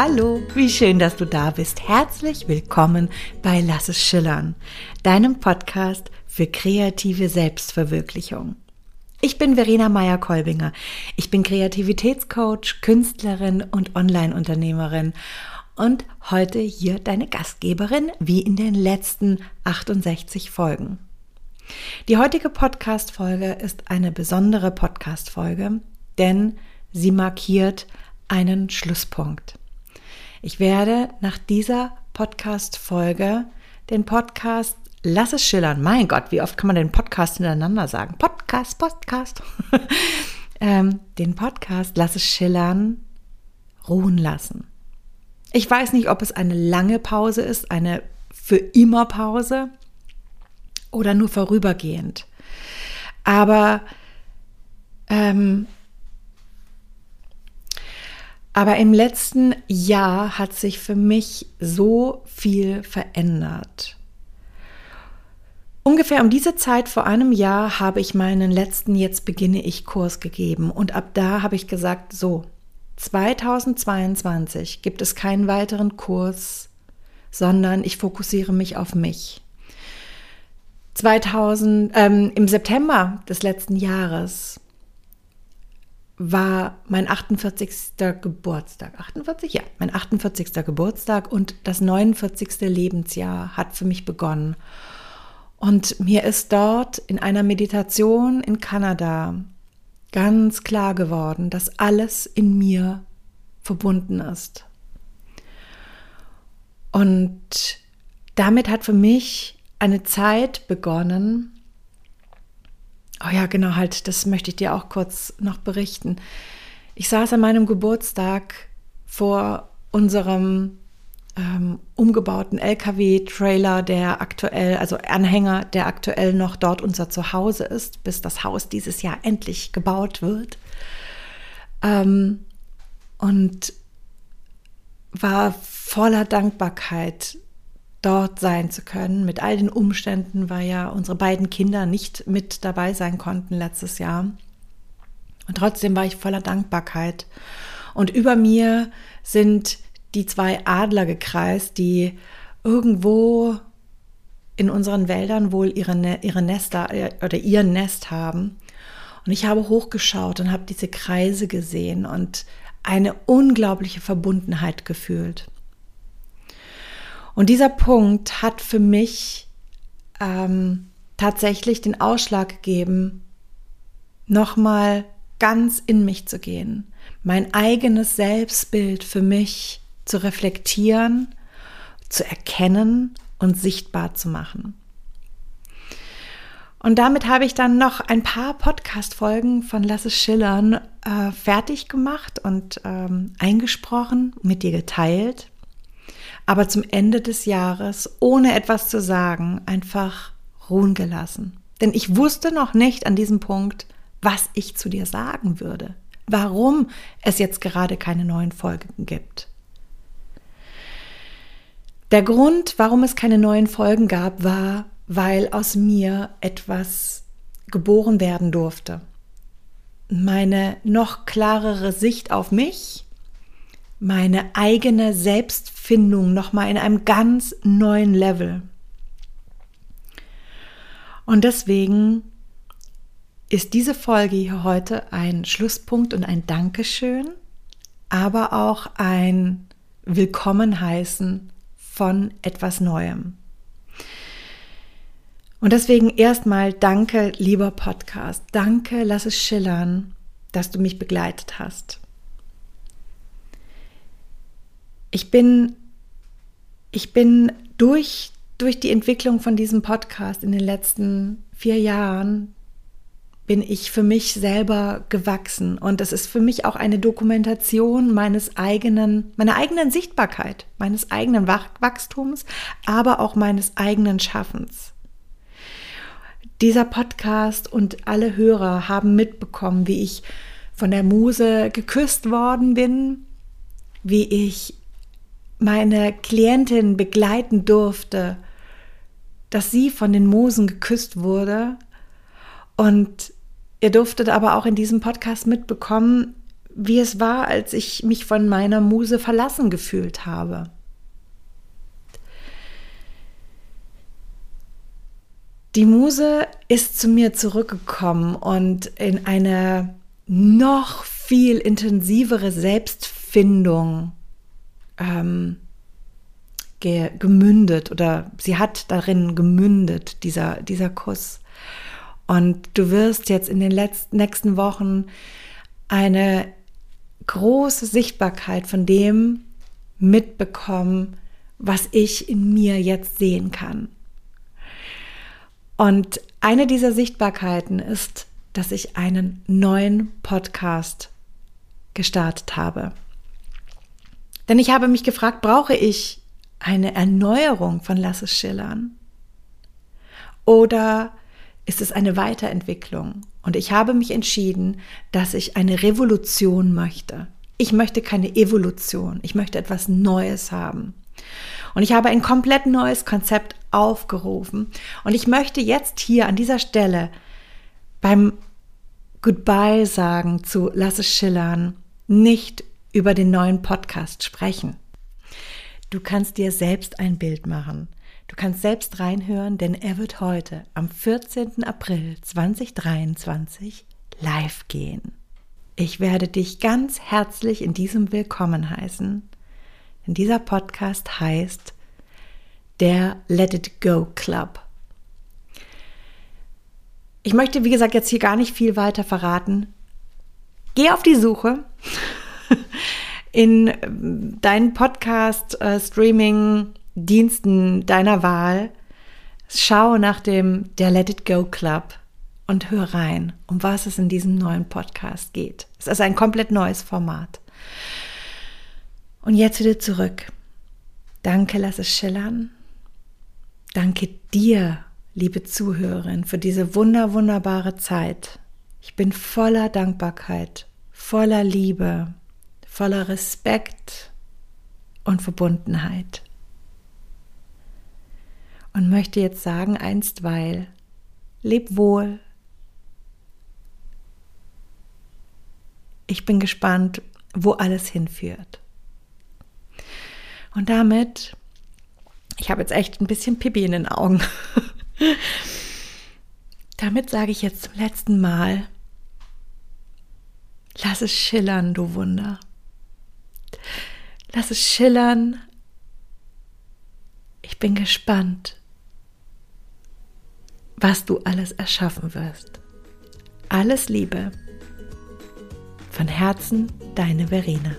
Hallo, wie schön, dass du da bist. Herzlich willkommen bei Lass es schillern, deinem Podcast für kreative Selbstverwirklichung. Ich bin Verena Meyer-Kolbinger. Ich bin Kreativitätscoach, Künstlerin und Online-Unternehmerin und heute hier deine Gastgeberin, wie in den letzten 68 Folgen. Die heutige Podcast-Folge ist eine besondere Podcast-Folge, denn sie markiert einen Schlusspunkt. Ich werde nach dieser Podcast-Folge den Podcast Lass es schillern. Mein Gott, wie oft kann man den Podcast hintereinander sagen? Podcast, Podcast. ähm, den Podcast Lass es schillern ruhen lassen. Ich weiß nicht, ob es eine lange Pause ist, eine für immer Pause oder nur vorübergehend. Aber ähm, aber im letzten Jahr hat sich für mich so viel verändert. Ungefähr um diese Zeit vor einem Jahr habe ich meinen letzten Jetzt beginne ich Kurs gegeben und ab da habe ich gesagt, so, 2022 gibt es keinen weiteren Kurs, sondern ich fokussiere mich auf mich. 2000, ähm, Im September des letzten Jahres war mein 48. Geburtstag. 48? Ja, mein 48. Geburtstag und das 49. Lebensjahr hat für mich begonnen. Und mir ist dort in einer Meditation in Kanada ganz klar geworden, dass alles in mir verbunden ist. Und damit hat für mich eine Zeit begonnen, Oh ja, genau, halt, das möchte ich dir auch kurz noch berichten. Ich saß an meinem Geburtstag vor unserem ähm, umgebauten LKW-Trailer, der aktuell, also Anhänger, der aktuell noch dort unser Zuhause ist, bis das Haus dieses Jahr endlich gebaut wird. Ähm, und war voller Dankbarkeit dort sein zu können, mit all den Umständen, weil ja unsere beiden Kinder nicht mit dabei sein konnten letztes Jahr. Und trotzdem war ich voller Dankbarkeit. Und über mir sind die zwei Adler gekreist, die irgendwo in unseren Wäldern wohl ihre, ne-, ihre Nester äh, oder ihr Nest haben. Und ich habe hochgeschaut und habe diese Kreise gesehen und eine unglaubliche Verbundenheit gefühlt. Und dieser Punkt hat für mich ähm, tatsächlich den Ausschlag gegeben, nochmal ganz in mich zu gehen, mein eigenes Selbstbild für mich zu reflektieren, zu erkennen und sichtbar zu machen. Und damit habe ich dann noch ein paar Podcast-Folgen von Lass es schillern äh, fertig gemacht und ähm, eingesprochen, mit dir geteilt aber zum Ende des Jahres, ohne etwas zu sagen, einfach ruhen gelassen. Denn ich wusste noch nicht an diesem Punkt, was ich zu dir sagen würde, warum es jetzt gerade keine neuen Folgen gibt. Der Grund, warum es keine neuen Folgen gab, war, weil aus mir etwas geboren werden durfte. Meine noch klarere Sicht auf mich, meine eigene Selbstfindung nochmal in einem ganz neuen Level. Und deswegen ist diese Folge hier heute ein Schlusspunkt und ein Dankeschön, aber auch ein Willkommen heißen von etwas Neuem. Und deswegen erstmal danke, lieber Podcast. Danke, lass es schillern, dass du mich begleitet hast. Ich bin, ich bin durch, durch die Entwicklung von diesem Podcast in den letzten vier Jahren bin ich für mich selber gewachsen und es ist für mich auch eine Dokumentation meines eigenen, meiner eigenen Sichtbarkeit, meines eigenen Wachstums, aber auch meines eigenen Schaffens. Dieser Podcast und alle Hörer haben mitbekommen, wie ich von der Muse geküsst worden bin, wie ich meine Klientin begleiten durfte, dass sie von den Musen geküsst wurde. Und ihr durftet aber auch in diesem Podcast mitbekommen, wie es war, als ich mich von meiner Muse verlassen gefühlt habe. Die Muse ist zu mir zurückgekommen und in eine noch viel intensivere Selbstfindung ähm, ge gemündet oder sie hat darin gemündet, dieser, dieser Kuss. Und du wirst jetzt in den letzten, nächsten Wochen eine große Sichtbarkeit von dem mitbekommen, was ich in mir jetzt sehen kann. Und eine dieser Sichtbarkeiten ist, dass ich einen neuen Podcast gestartet habe. Denn ich habe mich gefragt, brauche ich eine Erneuerung von Lass es schillern? Oder ist es eine Weiterentwicklung? Und ich habe mich entschieden, dass ich eine Revolution möchte. Ich möchte keine Evolution. Ich möchte etwas Neues haben. Und ich habe ein komplett neues Konzept aufgerufen. Und ich möchte jetzt hier an dieser Stelle beim Goodbye sagen zu Lass es schillern nicht über den neuen Podcast sprechen. Du kannst dir selbst ein Bild machen. Du kannst selbst reinhören, denn er wird heute am 14. April 2023 live gehen. Ich werde dich ganz herzlich in diesem Willkommen heißen. Denn dieser Podcast heißt der Let It Go Club. Ich möchte, wie gesagt, jetzt hier gar nicht viel weiter verraten. Geh auf die Suche in deinen Podcast, äh, deiner Wahl. Schau nach dem der Let It Go Club und hör rein, um was es in diesem neuen Podcast geht. Es ist ein komplett neues Format. Und jetzt wieder zurück. Danke, lass es schillern. Danke dir, liebe Zuhörerin, für diese wunder, wunderbare Zeit. Ich bin voller Dankbarkeit, voller Liebe, voller Respekt und Verbundenheit und möchte jetzt sagen einstweil, leb wohl. Ich bin gespannt, wo alles hinführt. Und damit, ich habe jetzt echt ein bisschen Pipi in den Augen. damit sage ich jetzt zum letzten Mal, lass es schillern, du Wunder. Lass es schillern. Ich bin gespannt, was du alles erschaffen wirst. Alles Liebe. Von Herzen, deine Verena.